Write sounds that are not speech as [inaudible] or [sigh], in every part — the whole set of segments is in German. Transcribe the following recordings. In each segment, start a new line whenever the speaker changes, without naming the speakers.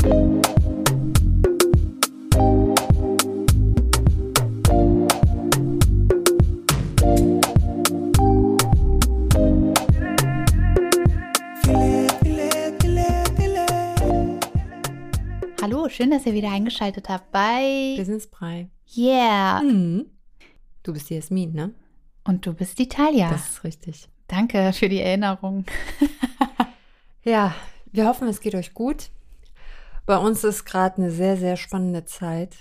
Hallo, schön, dass ihr wieder eingeschaltet habt bei
Businessbrei.
Yeah.
Mhm. Du bist die Jasmin, ne?
Und du bist die Talia.
Das ist richtig.
Danke für die Erinnerung. [laughs]
Ja, wir hoffen, es geht euch gut. Bei uns ist gerade eine sehr, sehr spannende Zeit.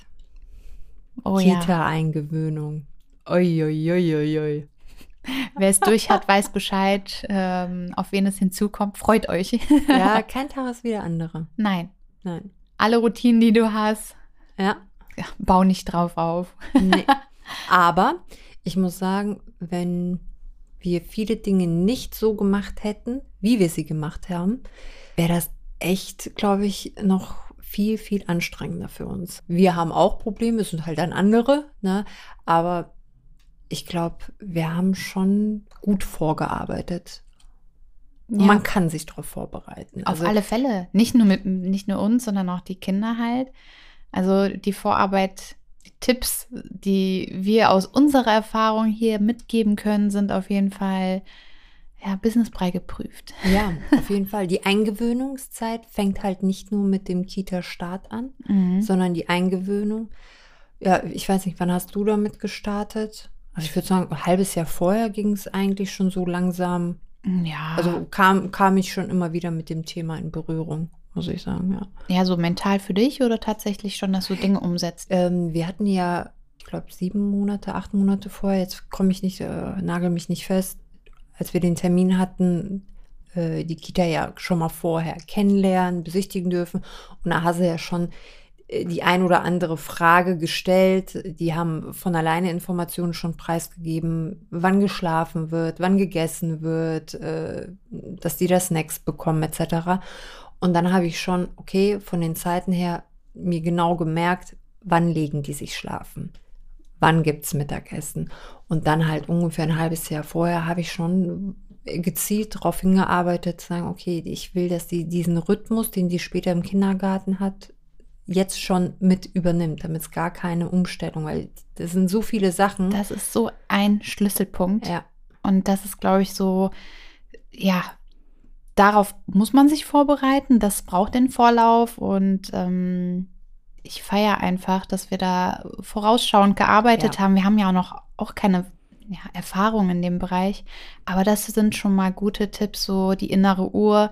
Oh ja.
Kita-Eingewöhnung. Uiuiuiui.
Wer es durch hat, weiß Bescheid, ähm, auf wen es hinzukommt. Freut euch.
Ja, [laughs] kein Tag ist wie der andere.
Nein.
Nein.
Alle Routinen, die du hast,
Ja,
ja, bau nicht drauf auf.
nee. [laughs] Aber ich muss sagen, wenn wir viele Dinge nicht so gemacht hätten, wie wir sie gemacht haben, wäre das echt, glaube ich, noch viel, viel anstrengender für uns. Wir haben auch Probleme, es sind halt dann andere, ne? aber ich glaube, wir haben schon gut vorgearbeitet.
Ja.
Man kann sich darauf vorbereiten.
Auf alle Fälle. Nicht nur mit, nicht nur uns, sondern auch die Kinder halt. Also die Vorarbeit, die Tipps, die wir aus unserer Erfahrung hier mitgeben können, sind auf jeden Fall ja, businessbrei geprüft.
Ja, auf [laughs] jeden Fall. Die Eingewöhnungszeit fängt halt nicht nur mit dem Kita-Start an,
Mhm.
sondern die Eingewöhnung. Ja, ich weiß nicht, wann hast du damit gestartet? Also ich würde sagen, ein halbes Jahr vorher ging es eigentlich schon so langsam.
Ja.
Also kam, kam ich schon immer wieder mit dem Thema in Berührung, muss ich sagen, ja.
ja, so mental für dich oder tatsächlich schon, dass du Dinge umsetzt?
Ähm, wir hatten ja, ich glaube, sieben Monate, acht Monate vorher, jetzt komme ich nicht, äh, nagel mich nicht fest, als wir den Termin hatten, äh, die Kita ja schon mal vorher kennenlernen, besichtigen dürfen. Und da hast du ja schon äh, die ein oder andere Frage gestellt. Die haben von alleine Informationen schon preisgegeben, wann geschlafen wird, wann gegessen wird, äh, dass die da Snacks bekommen etc. Und dann habe ich schon, okay, von den Zeiten her mir genau gemerkt, wann legen die sich schlafen, wann gibt's Mittagessen. Und dann halt ungefähr ein halbes Jahr vorher habe ich schon gezielt darauf hingearbeitet, zu sagen, okay, ich will, dass die diesen Rhythmus, den die später im Kindergarten hat, jetzt schon mit übernimmt, damit es gar keine Umstellung, weil das sind so viele Sachen.
Das ist so ein Schlüsselpunkt.
ja,
Und das ist, glaube ich, so, ja, darauf muss man sich vorbereiten. Das braucht den Vorlauf. Und ähm, ich feiere einfach, dass wir da vorausschauend gearbeitet
Ja.
haben. Wir haben ja auch noch auch keine ja, Erfahrung in dem Bereich. Aber das sind schon mal gute Tipps, so die innere Uhr.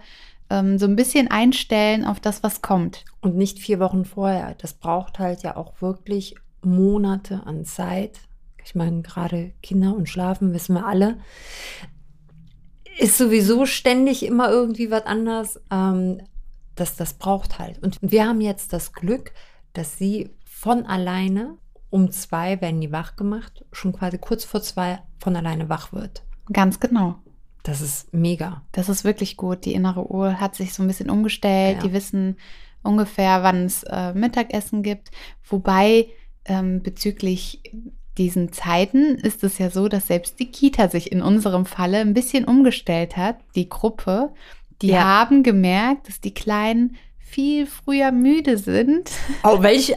Ähm, so ein bisschen einstellen auf das, was kommt.
und nicht vier Wochen vorher. Das braucht halt ja auch wirklich Monate an Zeit. Ich meine, gerade Kinder und Schlafen wissen wir alle. Ist sowieso ständig immer irgendwie was anders. Ähm, das, das braucht halt. Und wir haben jetzt das Glück, dass sie von alleine um zwei werden die wach gemacht, schon quasi kurz vor zwei von alleine wach wird.
Ganz genau.
Das ist mega.
Das ist wirklich gut. Die innere Uhr hat sich so ein bisschen umgestellt.
Ja.
Die wissen ungefähr, wann es äh, Mittagessen gibt. Wobei ähm, bezüglich diesen Zeiten ist es ja so, dass selbst die Kita sich in unserem Falle ein bisschen umgestellt hat. Die Gruppe, die
Ja.
haben gemerkt, dass die Kleinen viel früher müde sind
Oh, welch,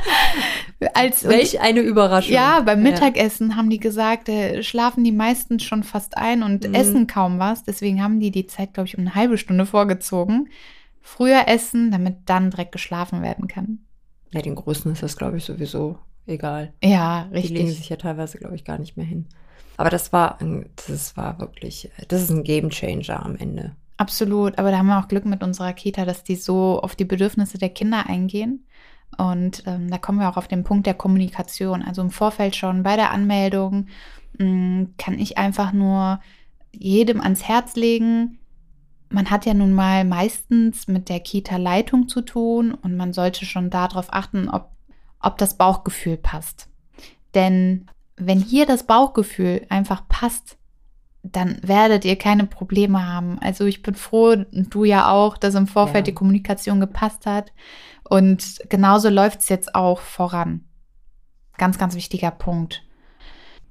[laughs]
als
welch eine Überraschung.
Ja, beim Mittagessen haben die gesagt, äh, schlafen die meisten schon fast ein und
Mhm.
essen kaum was. Deswegen haben die die Zeit, glaube ich, um eine halbe Stunde vorgezogen. Früher essen, damit dann direkt geschlafen werden kann.
Ja, den Größten ist das, glaube ich, sowieso egal.
Ja,
Die legen
richtig.
sich ja teilweise, glaube ich, gar nicht mehr hin. Aber das war, ein, das war wirklich, das ist ein Game Changer am Ende.
Absolut. Aber da haben wir auch Glück mit unserer Kita, dass die so auf die Bedürfnisse der Kinder eingehen. Und ähm, da kommen wir auch auf den Punkt der Kommunikation. Also im Vorfeld schon bei der Anmeldung mh, kann ich einfach nur jedem ans Herz legen. Man hat ja nun mal meistens mit der Kita-Leitung zu tun und man sollte schon darauf achten, ob, ob das Bauchgefühl passt. Denn wenn hier das Bauchgefühl einfach passt, dann werdet ihr keine Probleme haben. Also ich bin froh, und du ja auch, dass im Vorfeld
Ja.
die Kommunikation gepasst hat. Und genauso läuft es jetzt auch voran. Ganz, ganz wichtiger Punkt.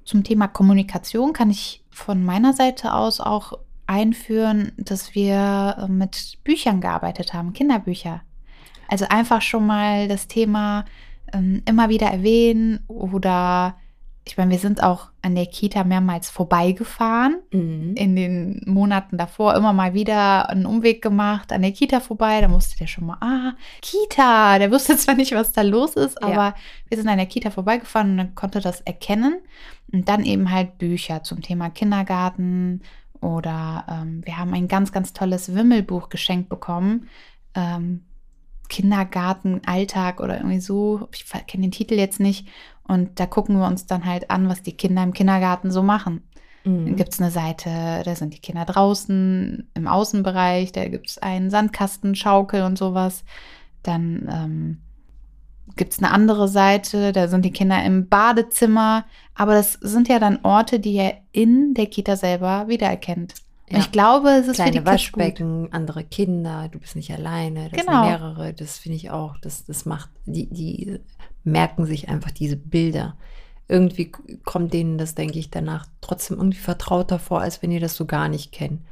Zum Thema Kommunikation kann ich von meiner Seite aus auch einführen, dass wir äh, mit Büchern gearbeitet haben, Kinderbücher. Also einfach schon mal das Thema ähm, immer wieder erwähnen oder ich meine, wir sind auch an der Kita mehrmals vorbeigefahren. Mhm. In den Monaten davor immer mal wieder einen Umweg gemacht an der Kita vorbei. Da musste der schon mal, ah, Kita. Der wusste [laughs] zwar nicht, was da los ist, aber ja. wir sind an der Kita vorbeigefahren und dann konnte das erkennen. Und dann eben halt Bücher zum Thema Kindergarten oder ähm, wir haben ein ganz, ganz tolles Wimmelbuch geschenkt bekommen. Ähm, Kindergarten, Alltag oder irgendwie so. Ich kenne den Titel jetzt nicht. Und da gucken wir uns dann halt an, was die Kinder im Kindergarten so machen. Mhm. Dann gibt es eine Seite, da sind die Kinder draußen im Außenbereich, da gibt es einen Sandkasten, Schaukel und sowas. Dann ähm, gibt es eine andere Seite, da sind die Kinder im Badezimmer. Aber das sind ja dann Orte, die er in der Kita selber wiedererkennt. Ja. Ich glaube, es ist
Kleine
für die
Waschbecken, gut. andere Kinder, du bist nicht alleine, das genau. sind mehrere, das finde ich auch, das, das macht, die, die merken sich einfach diese Bilder. Irgendwie kommt denen das, denke ich, danach trotzdem irgendwie vertrauter vor, als wenn ihr das so gar nicht kennt.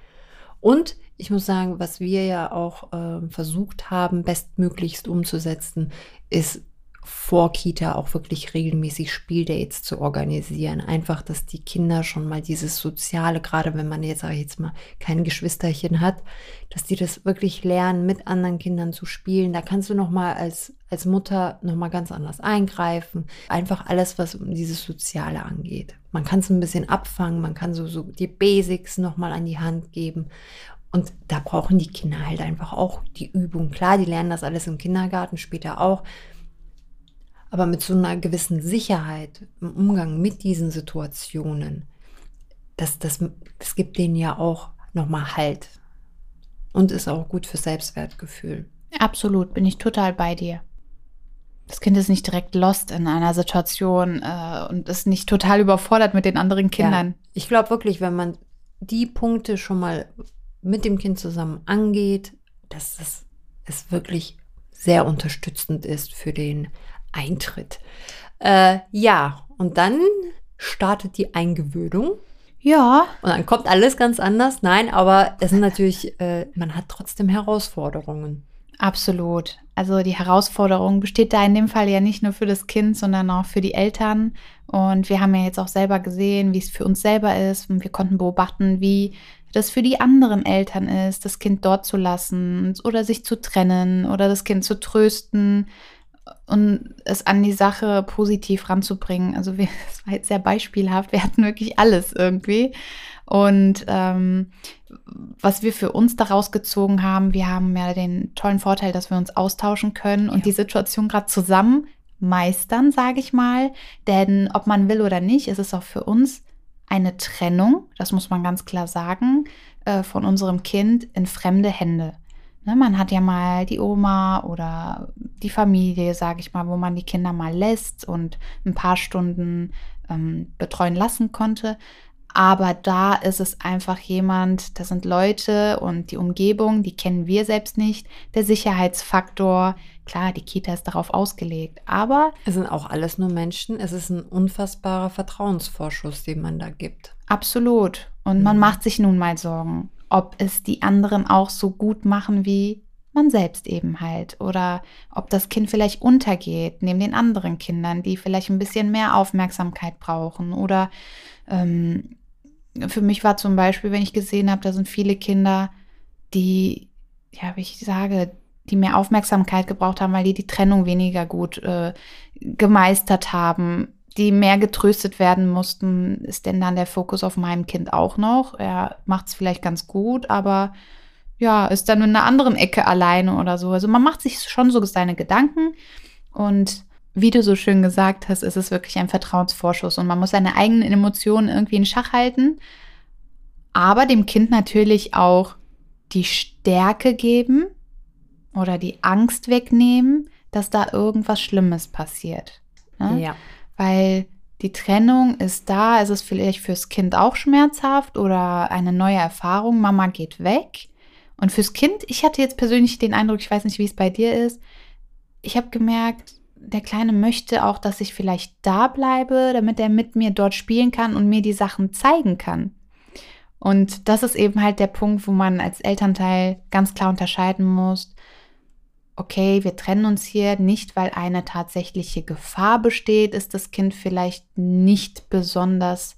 Und ich muss sagen, was wir ja auch äh, versucht haben, bestmöglichst umzusetzen, ist vor Kita auch wirklich regelmäßig Spieldates zu organisieren. Einfach, dass die Kinder schon mal dieses Soziale, gerade wenn man jetzt, sage ich jetzt mal, kein Geschwisterchen hat, dass die das wirklich lernen, mit anderen Kindern zu spielen. Da kannst du nochmal als, als Mutter nochmal ganz anders eingreifen. Einfach alles, was um dieses Soziale angeht. Man kann es ein bisschen abfangen, man kann so, so die Basics nochmal an die Hand geben. Und da brauchen die Kinder halt einfach auch die Übung. Klar, die lernen das alles im Kindergarten, später auch aber mit so einer gewissen Sicherheit im Umgang mit diesen Situationen, das, das, das gibt denen ja auch nochmal Halt und ist auch gut für Selbstwertgefühl.
Absolut, bin ich total bei dir. Das Kind ist nicht direkt lost in einer Situation äh, und ist nicht total überfordert mit den anderen Kindern. Ja,
ich glaube wirklich, wenn man die Punkte schon mal mit dem Kind zusammen angeht, dass das es wirklich sehr unterstützend ist für den Eintritt. Äh, ja, und dann startet die Eingewöhnung.
Ja.
Und dann kommt alles ganz anders. Nein, aber es sind natürlich, äh, man hat trotzdem Herausforderungen.
Absolut. Also die Herausforderung besteht da in dem Fall ja nicht nur für das Kind, sondern auch für die Eltern. Und wir haben ja jetzt auch selber gesehen, wie es für uns selber ist. Und wir konnten beobachten, wie das für die anderen Eltern ist, das Kind dort zu lassen oder sich zu trennen oder das Kind zu trösten und es an die Sache positiv ranzubringen. Also wir, [laughs] das war jetzt sehr beispielhaft. Wir hatten wirklich alles irgendwie. Und ähm, was wir für uns daraus gezogen haben, wir haben ja den tollen Vorteil, dass wir uns austauschen können und ja. die Situation gerade zusammen meistern, sage ich mal. Denn ob man will oder nicht, ist es auch für uns eine Trennung, das muss man ganz klar sagen, äh, von unserem Kind in fremde Hände. Ne, man hat ja mal die Oma oder die Familie, sage ich mal, wo man die Kinder mal lässt und ein paar Stunden ähm, betreuen lassen konnte. Aber da ist es einfach jemand, das sind Leute und die Umgebung, die kennen wir selbst nicht. Der Sicherheitsfaktor, klar, die Kita ist darauf ausgelegt, aber.
Es sind auch alles nur Menschen. Es ist ein unfassbarer Vertrauensvorschuss, den man da gibt.
Absolut. Und mhm. man macht sich nun mal Sorgen ob es die anderen auch so gut machen wie man selbst eben halt. Oder ob das Kind vielleicht untergeht neben den anderen Kindern, die vielleicht ein bisschen mehr Aufmerksamkeit brauchen. Oder ähm, für mich war zum Beispiel, wenn ich gesehen habe, da sind viele Kinder, die, ja, wie ich sage, die mehr Aufmerksamkeit gebraucht haben, weil die die Trennung weniger gut äh, gemeistert haben die mehr getröstet werden mussten, ist denn dann der Fokus auf meinem Kind auch noch. Er macht es vielleicht ganz gut, aber ja, ist dann in einer anderen Ecke alleine oder so. Also man macht sich schon so seine Gedanken und wie du so schön gesagt hast, ist es wirklich ein Vertrauensvorschuss und man muss seine eigenen Emotionen irgendwie in Schach halten, aber dem Kind natürlich auch die Stärke geben oder die Angst wegnehmen, dass da irgendwas Schlimmes passiert.
Ne? Ja
weil die Trennung ist da, es ist vielleicht fürs Kind auch schmerzhaft oder eine neue Erfahrung, Mama geht weg. Und fürs Kind, ich hatte jetzt persönlich den Eindruck, ich weiß nicht, wie es bei dir ist, ich habe gemerkt, der Kleine möchte auch, dass ich vielleicht da bleibe, damit er mit mir dort spielen kann und mir die Sachen zeigen kann. Und das ist eben halt der Punkt, wo man als Elternteil ganz klar unterscheiden muss. Okay, wir trennen uns hier nicht, weil eine tatsächliche Gefahr besteht, ist das Kind vielleicht nicht besonders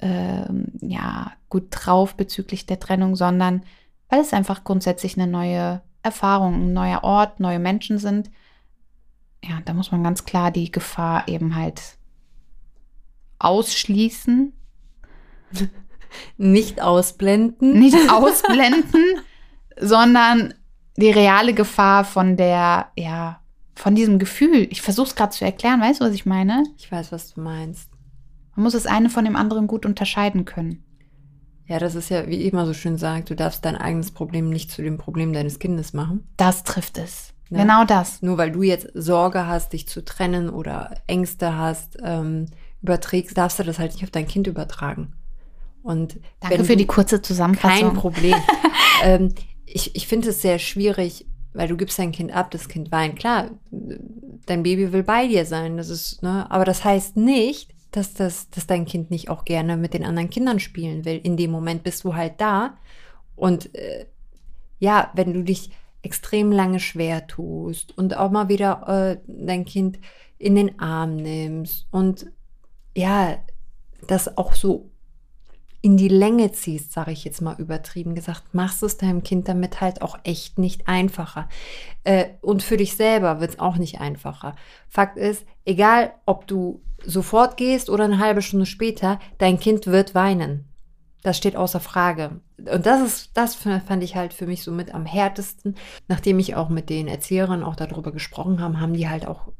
ähm, ja, gut drauf bezüglich der Trennung, sondern weil es einfach grundsätzlich eine neue Erfahrung, ein neuer Ort, neue Menschen sind. Ja, da muss man ganz klar die Gefahr eben halt ausschließen. [laughs]
Nicht ausblenden.
Nicht ausblenden, sondern die reale Gefahr von der, ja, von diesem Gefühl. Ich versuche es gerade zu erklären, weißt du, was ich meine?
Ich weiß, was du meinst.
Man muss das eine von dem anderen gut unterscheiden können.
Ja, das ist ja, wie immer so schön sagt, du darfst dein eigenes Problem nicht zu dem Problem deines Kindes machen.
Das trifft es. Ja. Genau das.
Nur weil du jetzt Sorge hast, dich zu trennen oder Ängste hast, ähm, überträgst, darfst du das halt nicht auf dein Kind übertragen. Und
Danke für die kurze Zusammenfassung.
Kein Problem. [laughs] ähm, ich, ich finde es sehr schwierig, weil du gibst dein Kind ab, das Kind weint. Klar, dein Baby will bei dir sein, das ist, ne, aber das heißt nicht, dass das, dass dein Kind nicht auch gerne mit den anderen Kindern spielen will. In dem Moment bist du halt da. Und äh, ja, wenn du dich extrem lange schwer tust und auch mal wieder äh, dein Kind in den Arm nimmst und ja, das auch so in die Länge ziehst, sage ich jetzt mal übertrieben gesagt, machst es deinem Kind damit halt auch echt nicht einfacher. Äh, und für dich selber wird es auch nicht einfacher. Fakt ist, egal ob du sofort gehst oder eine halbe Stunde später, dein Kind wird weinen. Das steht außer Frage. Und das ist, das fand ich halt für mich so mit am härtesten. Nachdem ich auch mit den Erzieherinnen auch darüber gesprochen habe, haben die halt auch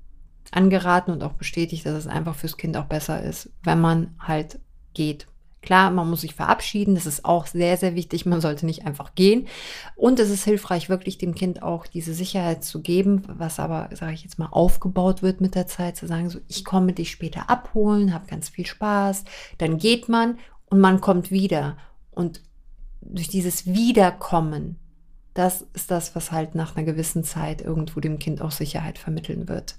angeraten und auch bestätigt, dass es einfach fürs Kind auch besser ist, wenn man halt geht. Klar, man muss sich verabschieden, das ist auch sehr, sehr wichtig. Man sollte nicht einfach gehen. Und es ist hilfreich, wirklich dem Kind auch diese Sicherheit zu geben, was aber, sage ich jetzt mal, aufgebaut wird mit der Zeit, zu sagen, so, ich komme dich später abholen, habe ganz viel Spaß. Dann geht man und man kommt wieder. Und durch dieses Wiederkommen, das ist das, was halt nach einer gewissen Zeit irgendwo dem Kind auch Sicherheit vermitteln wird.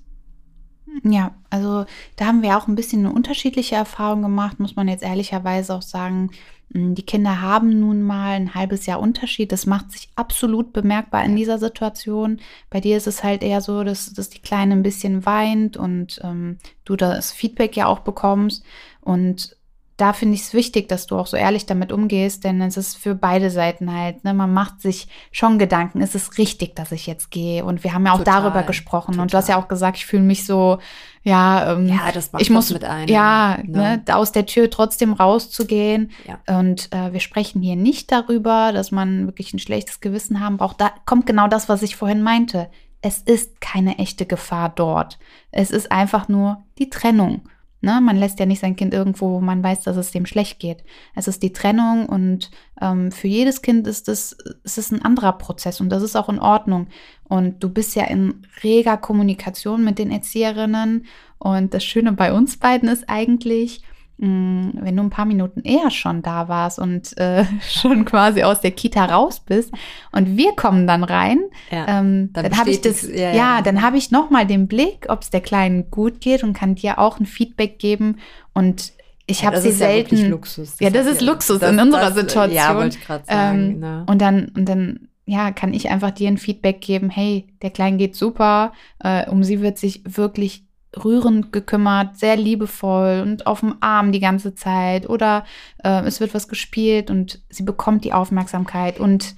Ja, also da haben wir auch ein bisschen eine unterschiedliche Erfahrung gemacht, muss man jetzt ehrlicherweise auch sagen. Hm, die Kinder haben nun mal ein halbes Jahr Unterschied. Das macht sich absolut bemerkbar in dieser Situation. Bei dir ist es halt eher so, dass, dass die Kleine ein bisschen weint und ähm, du das Feedback ja auch bekommst. Und da finde ich es wichtig, dass du auch so ehrlich damit umgehst, denn es ist für beide Seiten halt, ne, man macht sich schon Gedanken, ist es richtig, dass ich jetzt gehe? Und wir haben ja auch total, darüber gesprochen total. und du hast ja auch gesagt, ich fühle mich so, ja, ähm,
ja, das macht
ich muss
mit einem,
ja, ne? ne, aus der Tür trotzdem rauszugehen. Ja. Und äh, wir sprechen hier nicht darüber, dass man wirklich ein schlechtes Gewissen haben braucht. Da kommt genau das, was ich vorhin meinte. Es ist keine echte Gefahr dort. Es ist einfach nur die Trennung. Ne? Man lässt ja nicht sein Kind irgendwo, wo man weiß, dass es dem schlecht geht. Es ist die Trennung und ähm, für jedes Kind ist es, ist es ein anderer Prozess und das ist auch in Ordnung. Und du bist ja in reger Kommunikation mit den Erzieherinnen und das Schöne bei uns beiden ist eigentlich, wenn du ein paar Minuten eher schon da warst und äh, [laughs] schon quasi aus der Kita raus bist und wir kommen dann rein, ja, ähm, dann, dann habe ich das, ja, ja dann habe ich noch mal den Blick, ob es der Kleinen gut geht und kann dir auch ein Feedback geben und ich ja, habe sie selten.
Ja, Luxus.
Das ja, das ist Luxus das, in unserer das, Situation. Ja,
wollte ich gerade sagen. Ähm,
ne? Und dann und dann ja, kann ich einfach dir ein Feedback geben, hey, der Kleine geht super, äh, um sie wird sich wirklich rührend gekümmert, sehr liebevoll und auf dem Arm die ganze Zeit oder äh, es wird was gespielt und sie bekommt die Aufmerksamkeit und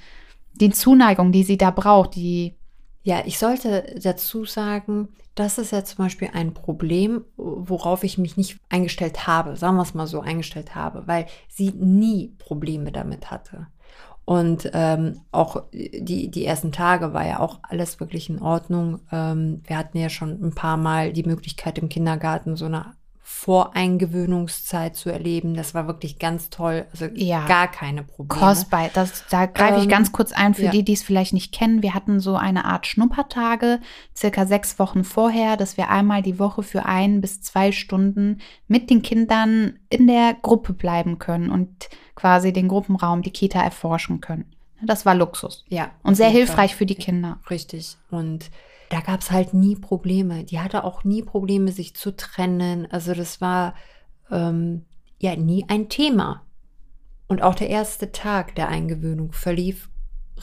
die Zuneigung, die sie da braucht, die
ja, ich sollte dazu sagen, das ist ja zum Beispiel ein Problem, worauf ich mich nicht eingestellt habe, sagen wir es mal so eingestellt habe, weil sie nie Probleme damit hatte. Und ähm, auch die, die ersten Tage war ja auch alles wirklich in Ordnung. Ähm, wir hatten ja schon ein paar Mal die Möglichkeit im Kindergarten so eine Voreingewöhnungszeit zu erleben. Das war wirklich ganz toll. Also ja. gar keine Probleme.
Kostbar. Das, da greife ich ähm, ganz kurz ein für ja. die, die es vielleicht nicht kennen. Wir hatten so eine Art Schnuppertage, circa sechs Wochen vorher, dass wir einmal die Woche für ein bis zwei Stunden mit den Kindern in der Gruppe bleiben können und quasi den Gruppenraum, die Kita erforschen können. Das war Luxus.
Ja.
Und sehr hilfreich Fall. für die Kinder.
Richtig. Und da gab es halt nie Probleme. Die hatte auch nie Probleme, sich zu trennen. Also das war ähm, ja nie ein Thema. Und auch der erste Tag der Eingewöhnung verlief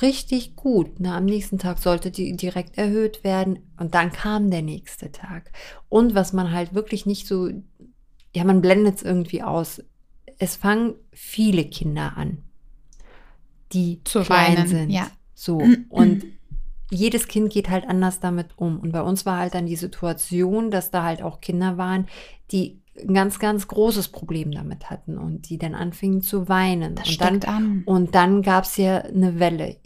richtig gut. Ne? Am nächsten Tag sollte die direkt erhöht werden und dann kam der nächste Tag. Und was man halt wirklich nicht so, ja, man blendet es irgendwie aus. Es fangen viele Kinder an, die
Zu
klein
weinen,
sind.
ja.
So. [clears throat] Und jedes Kind geht halt anders damit um. Und bei uns war halt dann die Situation, dass da halt auch Kinder waren, die ein ganz, ganz großes Problem damit hatten und die dann anfingen zu weinen.
Das
und dann,
an.
und dann gab es ja eine Welle.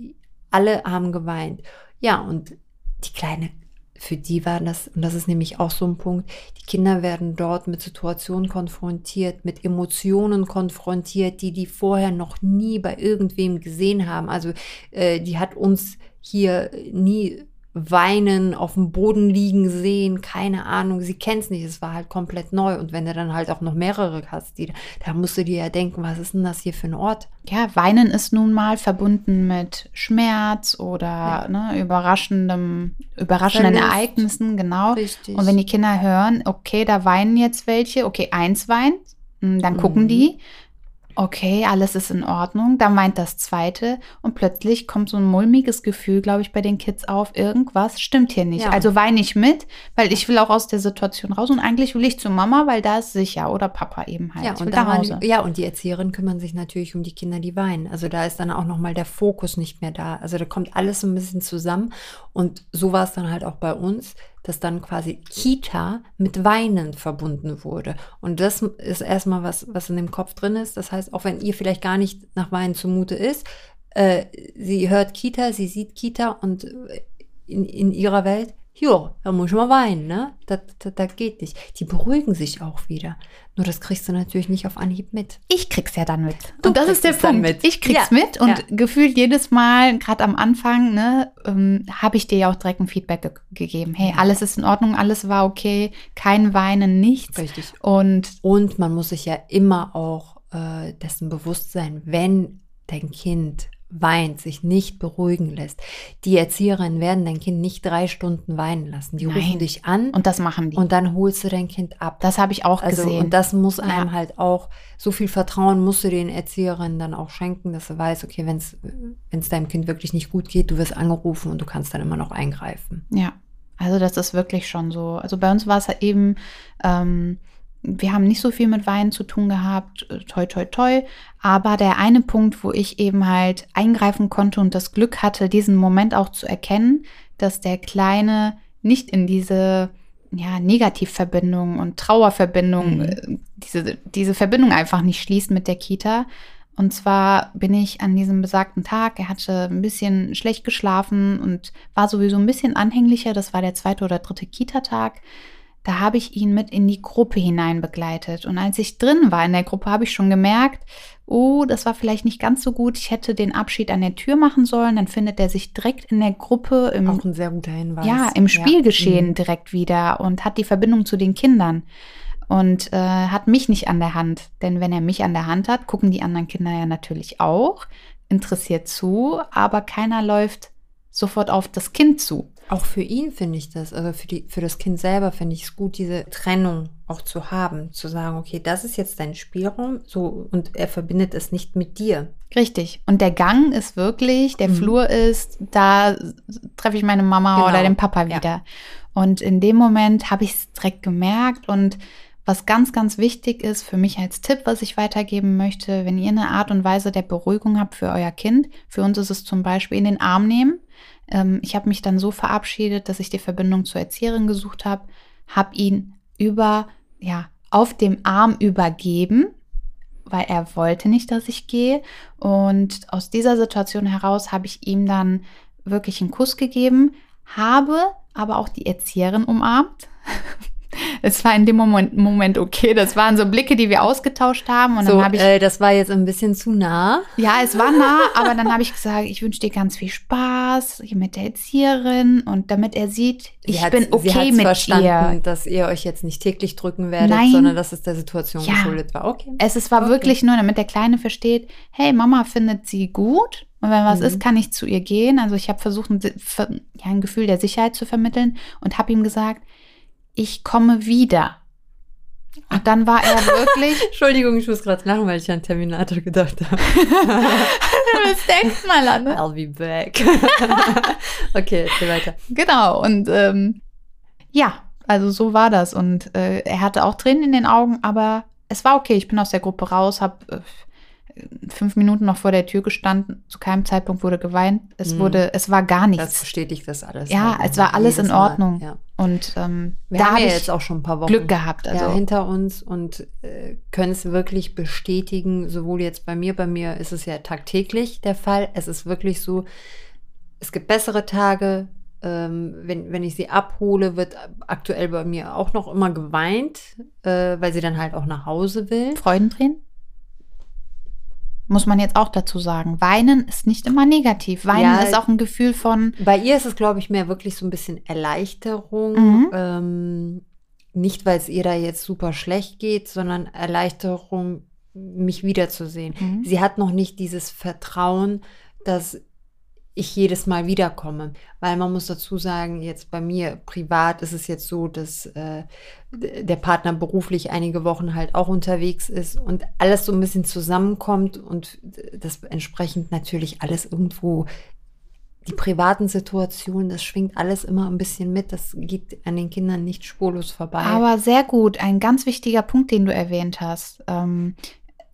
Alle haben geweint. Ja, und die Kleine, für die war das, und das ist nämlich auch so ein Punkt, die Kinder werden dort mit Situationen konfrontiert, mit Emotionen konfrontiert, die die vorher noch nie bei irgendwem gesehen haben. Also äh, die hat uns hier nie weinen, auf dem Boden liegen sehen, keine Ahnung, sie kennt es nicht, es war halt komplett neu. Und wenn du dann halt auch noch mehrere hast, die, da musst du dir ja denken, was ist denn das hier für ein Ort?
Ja, Weinen ist nun mal verbunden mit Schmerz oder
Ja.
ne, überraschendem, überraschenden
Verlust.
Ereignissen, genau.
Richtig.
Und wenn die Kinder hören, okay, da weinen jetzt welche, okay, eins weint, mm, dann gucken
Mhm.
die, okay, alles ist in Ordnung, dann weint das zweite und plötzlich kommt so ein mulmiges Gefühl, glaube ich, bei den Kids auf, irgendwas stimmt hier nicht.
Ja.
Also weine ich mit, weil ich will auch aus der Situation raus und eigentlich will ich zu Mama, weil da ist sicher oder Papa eben halt.
ja, und daran, ja, und die Erzieherinnen kümmern sich natürlich um die Kinder, die weinen. Also da ist dann auch nochmal der Fokus nicht mehr da. Also da kommt alles so ein bisschen zusammen. Und so war es dann halt auch bei uns, dass dann quasi Kita mit Weinen verbunden wurde. Und das ist erstmal was, was in dem Kopf drin ist. Das heißt, auch wenn ihr vielleicht gar nicht nach Weinen zumute ist, äh, sie hört Kita, sie sieht Kita und in, in ihrer Welt, ja, da muss ich mal weinen, ne? Das, das, das geht nicht. Die beruhigen sich auch wieder. Nur das kriegst du natürlich nicht auf Anhieb mit.
Ich krieg's ja dann mit.
Du
und das ist der Punkt.
mit.
Ich krieg's
Ja,
mit und
ja.
gefühlt jedes Mal, gerade am Anfang, ne, ähm, habe ich dir ja auch direkt ein Feedback ge gegeben. Hey, alles ist in Ordnung, alles war okay, kein Weinen, nichts.
Richtig.
Und
Und man muss sich ja immer auch äh, dessen bewusst sein, wenn dein Kind weint, sich nicht beruhigen lässt. Die Erzieherinnen werden dein Kind nicht drei Stunden weinen lassen. Die
Nein.
rufen dich an und,
und das machen die.
dann holst du dein Kind ab.
das habe ich auch
Also,
gesehen.
und das muss einem
Ja.
halt auch, so viel Vertrauen musst du den Erzieherinnen dann auch schenken, dass du weißt, okay, wenn es deinem Kind wirklich nicht gut geht, du wirst angerufen und du kannst dann immer noch eingreifen.
Ja, also das ist wirklich schon so. Also bei uns war es halt eben, ähm, wir haben nicht so viel mit Wein zu tun gehabt, äh, toi, toi, toi. Aber der eine Punkt, wo ich eben halt eingreifen konnte und das Glück hatte, diesen Moment auch zu erkennen, dass der Kleine nicht in diese ja, Negativverbindung und Trauerverbindung,
Mhm.
äh, diese, diese Verbindung einfach nicht schließt mit der Kita. Und zwar bin ich an diesem besagten Tag, er hatte ein bisschen schlecht geschlafen und war sowieso ein bisschen anhänglicher. Das war der zweite oder dritte Kita-Tag. Da habe ich ihn mit in die Gruppe hinein begleitet. Und als ich drin war in der Gruppe, habe ich schon gemerkt, oh, das war vielleicht nicht ganz so gut. Ich hätte den Abschied an der Tür machen sollen. Dann findet er sich direkt in der Gruppe im
Auch ein sehr guter Hinweis.
ja, im Spielgeschehen
Mhm.
direkt wieder und hat die Verbindung zu den Kindern und äh, hat mich nicht an der Hand. Denn wenn er mich an der Hand hat, gucken die anderen Kinder ja natürlich auch, interessiert zu, aber keiner läuft sofort auf das Kind zu.
Auch für ihn finde ich das, also für, die, für das Kind selber finde ich es gut, diese Trennung auch zu haben, zu sagen, okay, das ist jetzt dein Spielraum, so und er verbindet es nicht mit dir.
Richtig. Und der Gang ist wirklich, der
Mhm.
Flur ist, da treffe ich meine Mama
Genau.
oder den Papa
Ja.
wieder. Und in dem Moment habe ich es direkt gemerkt und was ganz, ganz wichtig ist für mich als Tipp, was ich weitergeben möchte, wenn ihr eine Art und Weise der Beruhigung habt für euer Kind, für uns ist es zum Beispiel in den Arm nehmen. Ähm, ich habe mich dann so verabschiedet, dass ich die Verbindung zur Erzieherin gesucht habe, habe ihn über, ja, auf dem Arm übergeben, weil er wollte nicht, dass ich gehe. Und aus dieser Situation heraus habe ich ihm dann wirklich einen Kuss gegeben, habe aber auch die Erzieherin umarmt. [laughs] Es war in dem Moment, Moment okay. Das waren so Blicke, die wir ausgetauscht haben. Und
so,
dann habe ich
äh, das war jetzt ein bisschen zu nah.
ja, es war nah, aber dann habe ich gesagt, ich wünsche dir ganz viel Spaß hier mit der Erzieherin und damit er sieht,
Sie
ich bin
sie
okay
hat's
mit
verstanden,
ihr.
dass ihr euch jetzt nicht täglich drücken werdet,
Nein.
sondern dass es der Situation
Ja.
geschuldet war. Okay.
Es ist, war
Okay.
wirklich nur, damit der Kleine versteht, hey, Mama findet sie gut und wenn was
Mhm.
ist, kann ich zu ihr gehen. Also ich habe versucht, ein, ja, ein Gefühl der Sicherheit zu vermitteln und habe ihm gesagt, ich komme wieder. Und dann war er wirklich. [laughs]
Entschuldigung, ich muss gerade lachen, weil ich an Terminator gedacht habe. [laughs]
das denkt mal an. Ne?
I'll be back. [laughs] okay, erzähl weiter.
Genau, und ähm, ja, also so war das. Und äh, er hatte auch Tränen in den Augen, aber es war okay. Ich bin aus der Gruppe raus, habe äh, fünf Minuten noch vor der Tür gestanden. Zu keinem Zeitpunkt wurde geweint. Es
Mhm.
wurde, es war gar nichts.
Das bestätigt das alles.
ja,
halt
es war alles in
Mal.
Ordnung.
Ja.
Und ähm,
Wir
da
haben
habe
ja jetzt auch schon ein paar Wochen
Glück gehabt. Also
ja, hinter uns und äh, können es wirklich bestätigen, sowohl jetzt bei mir, bei mir ist es ja tagtäglich der Fall. Es ist wirklich so, es gibt bessere Tage. Ähm, wenn, wenn ich sie abhole, wird aktuell bei mir auch noch immer geweint, äh, weil sie dann halt auch nach Hause will.
Freudentränen? Muss man jetzt auch dazu sagen. Weinen ist nicht immer negativ. Weinen
Ja,
ist auch ein Gefühl von,
Bei ihr ist es, glaube ich, mehr wirklich so ein bisschen Erleichterung.
Mhm.
Ähm, nicht, weil es ihr da jetzt super schlecht geht, sondern Erleichterung, mich wiederzusehen.
Mhm.
Sie hat noch nicht dieses Vertrauen, dass ich jedes Mal wiederkomme. Weil man muss dazu sagen, jetzt bei mir privat ist es jetzt so, dass äh, der Partner beruflich einige Wochen halt auch unterwegs ist und alles so ein bisschen zusammenkommt und das entsprechend natürlich alles irgendwo die privaten Situationen, das schwingt alles immer ein bisschen mit. Das geht an den Kindern nicht spurlos vorbei.
aber sehr gut. Ein ganz wichtiger Punkt, den du erwähnt hast. Ähm,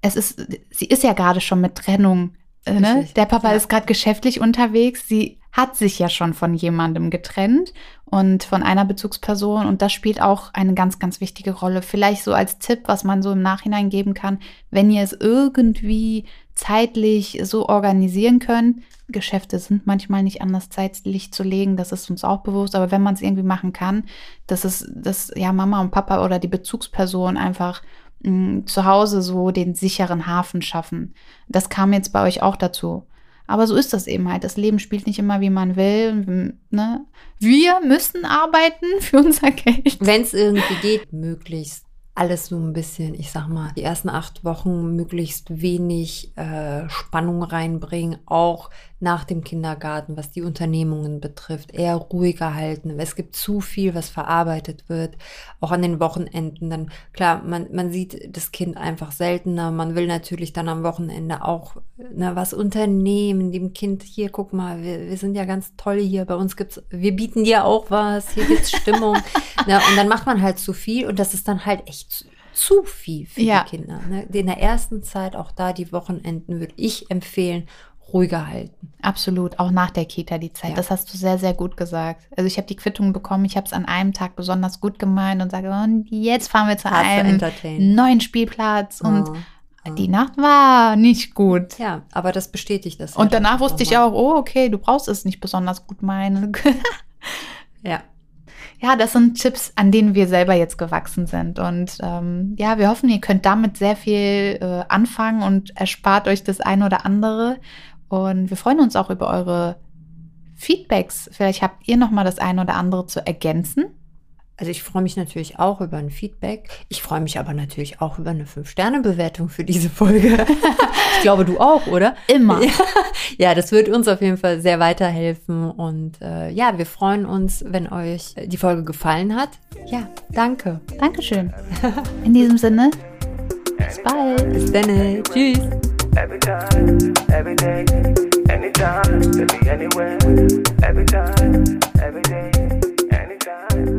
es ist, sie ist ja gerade schon mit Trennung. Äh, ne? Der Papa
ja.
ist gerade geschäftlich unterwegs. Sie hat sich ja schon von jemandem getrennt und von einer Bezugsperson. Und das spielt auch eine ganz, ganz wichtige Rolle. Vielleicht so als Tipp, was man so im Nachhinein geben kann, wenn ihr es irgendwie zeitlich so organisieren könnt. Geschäfte sind manchmal nicht anders zeitlich zu legen, das ist uns auch bewusst, aber wenn man es irgendwie machen kann, dass es, dass ja Mama und Papa oder die Bezugsperson einfach zu Hause so den sicheren Hafen schaffen. Das kam jetzt bei euch auch dazu. Aber so ist das eben halt. Das Leben spielt nicht immer, wie man will. Ne? Wir müssen arbeiten [laughs] für unser Geld.
Wenn es irgendwie geht, möglichst alles so ein bisschen, ich sag mal, die ersten acht Wochen möglichst wenig äh, Spannung reinbringen, auch nach dem Kindergarten, was die Unternehmungen betrifft, eher ruhiger halten. Es gibt zu viel, was verarbeitet wird, auch an den Wochenenden. Dann klar, man, man sieht das Kind einfach seltener. Man will natürlich dann am Wochenende auch ne, was unternehmen, dem Kind hier, guck mal, wir, wir sind ja ganz toll hier. Bei uns gibt's, wir bieten dir auch was, hier gibt's Stimmung. [laughs] ne, und dann macht man halt zu viel und das ist dann halt echt zu, zu viel für
Ja.
die Kinder. Ne? In der ersten Zeit, auch da die Wochenenden, würde ich empfehlen, ruhiger halten.
Absolut, auch nach der Kita die Zeit.
Ja.
Das hast du sehr, sehr gut gesagt. Also ich habe die Quittung bekommen, ich habe es an einem Tag besonders gut gemeint und sage, und jetzt fahren wir zu
Hast
einem neuen Spielplatz und
Oh, oh.
die Nacht war nicht gut.
Ja, aber das bestätigt das.
Und danach wusste ich auch, oh, okay, du brauchst es nicht besonders gut meinen. [laughs]
Ja.
Ja, das sind Tipps, an denen wir selber jetzt gewachsen sind. Und ähm, ja, wir hoffen, ihr könnt damit sehr viel äh, anfangen und erspart euch das eine oder andere. Und wir freuen uns auch über eure Feedbacks. Vielleicht habt ihr noch mal das eine oder andere zu ergänzen.
Also ich freue mich natürlich auch über ein Feedback. Ich freue mich aber natürlich auch über eine 5-Sterne-Bewertung für diese Folge. [laughs] ich glaube, du auch, oder?
Immer.
Ja, ja, das wird uns auf jeden Fall sehr weiterhelfen. Und äh, ja, wir freuen uns, wenn euch die Folge gefallen hat. Ja, danke.
Dankeschön. In diesem Sinne, bis bald.
Bis dann. Tschüss.
Every time, every day, anytime, baby, anywhere. Every time, every day, anytime.